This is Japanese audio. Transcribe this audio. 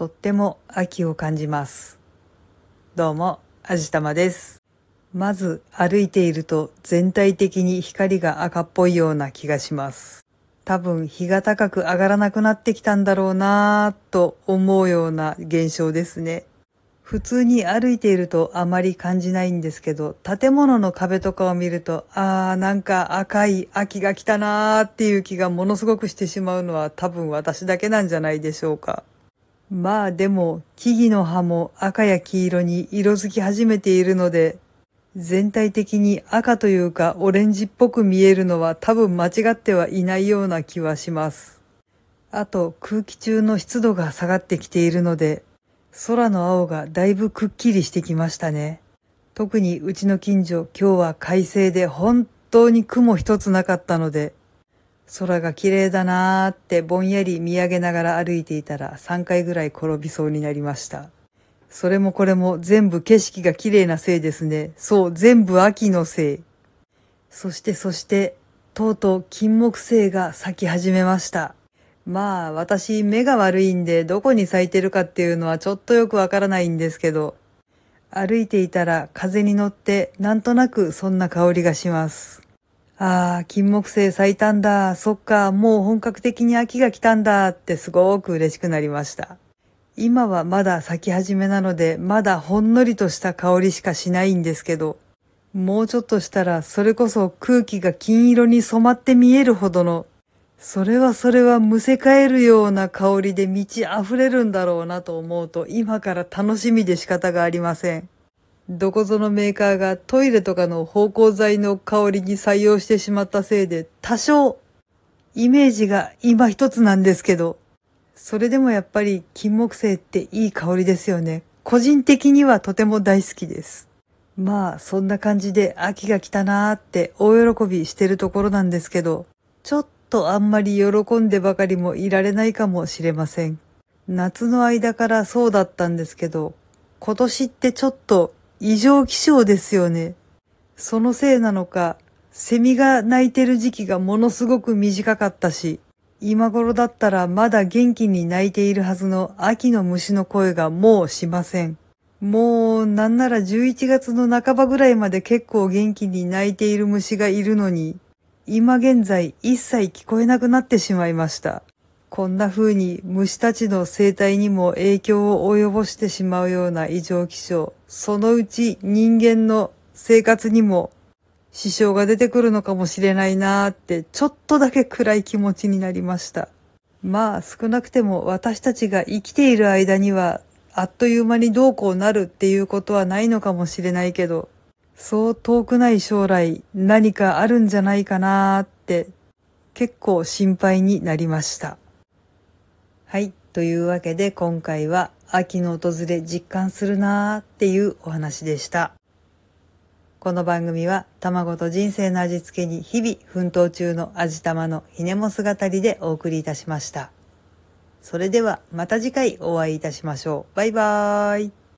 とっても秋を感じます。どうも、あじたまです。まず歩いていると全体的に光が赤っぽいような気がします。多分日が高く上がらなくなってきたんだろうなぁと思うような現象ですね。普通に歩いているとあまり感じないんですけど、建物の壁とかを見ると、あーなんか赤い秋が来たなーっていう気がものすごくしてしまうのは多分私だけなんじゃないでしょうか。まあでも木々の葉も赤や黄色に色づき始めているので、全体的に赤というかオレンジっぽく見えるのは多分間違ってはいないような気はします。あと空気中の湿度が下がってきているので、空の青がだいぶくっきりしてきましたね。特にうちの近所今日は快晴で本当に雲一つなかったので、空が綺麗だなーってぼんやり見上げながら歩いていたら3回ぐらい転びそうになりました。それもこれも全部景色が綺麗なせいですね。そう、全部秋のせい。そしてそして、とうとう金木犀が咲き始めました。まあ私目が悪いんでどこに咲いてるかっていうのはちょっとよくわからないんですけど、歩いていたら風に乗ってなんとなくそんな香りがします。ああ、金木犀咲いたんだ。そっか、もう本格的に秋が来たんだってすごく嬉しくなりました。今はまだ咲き始めなので、まだほんのりとした香りしかしないんですけど、もうちょっとしたらそれこそ空気が金色に染まって見えるほどの、それはそれはむせ返るような香りで満ち溢れるんだろうなと思うと、今から楽しみで仕方がありません。どこぞのメーカーがトイレとかの芳香剤の香りに採用してしまったせいで、多少、イメージが今一つなんですけど、それでもやっぱり金木犀っていい香りですよね。個人的にはとても大好きです。まあ、そんな感じで秋が来たなーって大喜びしてるところなんですけど、ちょっとあんまり喜んでばかりもいられないかもしれません。夏の間からそうだったんですけど、今年ってちょっと異常気象ですよね。そのせいなのか、セミが鳴いてる時期がものすごく短かったし、今頃だったらまだ元気に鳴いているはずの秋の虫の声がもうしません。もうなんなら11月の半ばぐらいまで結構元気に鳴いている虫がいるのに、今現在一切聞こえなくなってしまいました。こんな風に虫たちの生態にも影響を及ぼしてしまうような異常気象、そのうち人間の生活にも支障が出てくるのかもしれないなーってちょっとだけ暗い気持ちになりました。まあ少なくても私たちが生きている間にはあっという間にどうこうなるっていうことはないのかもしれないけど、そう遠くない将来何かあるんじゃないかなーって結構心配になりました。はい。というわけで今回は秋の訪れ実感するなーっていうお話でした。この番組は卵と人生の味付けに日々奮闘中の味玉のひねも姿りでお送りいたしました。それではまた次回お会いいたしましょう。バイバーイ。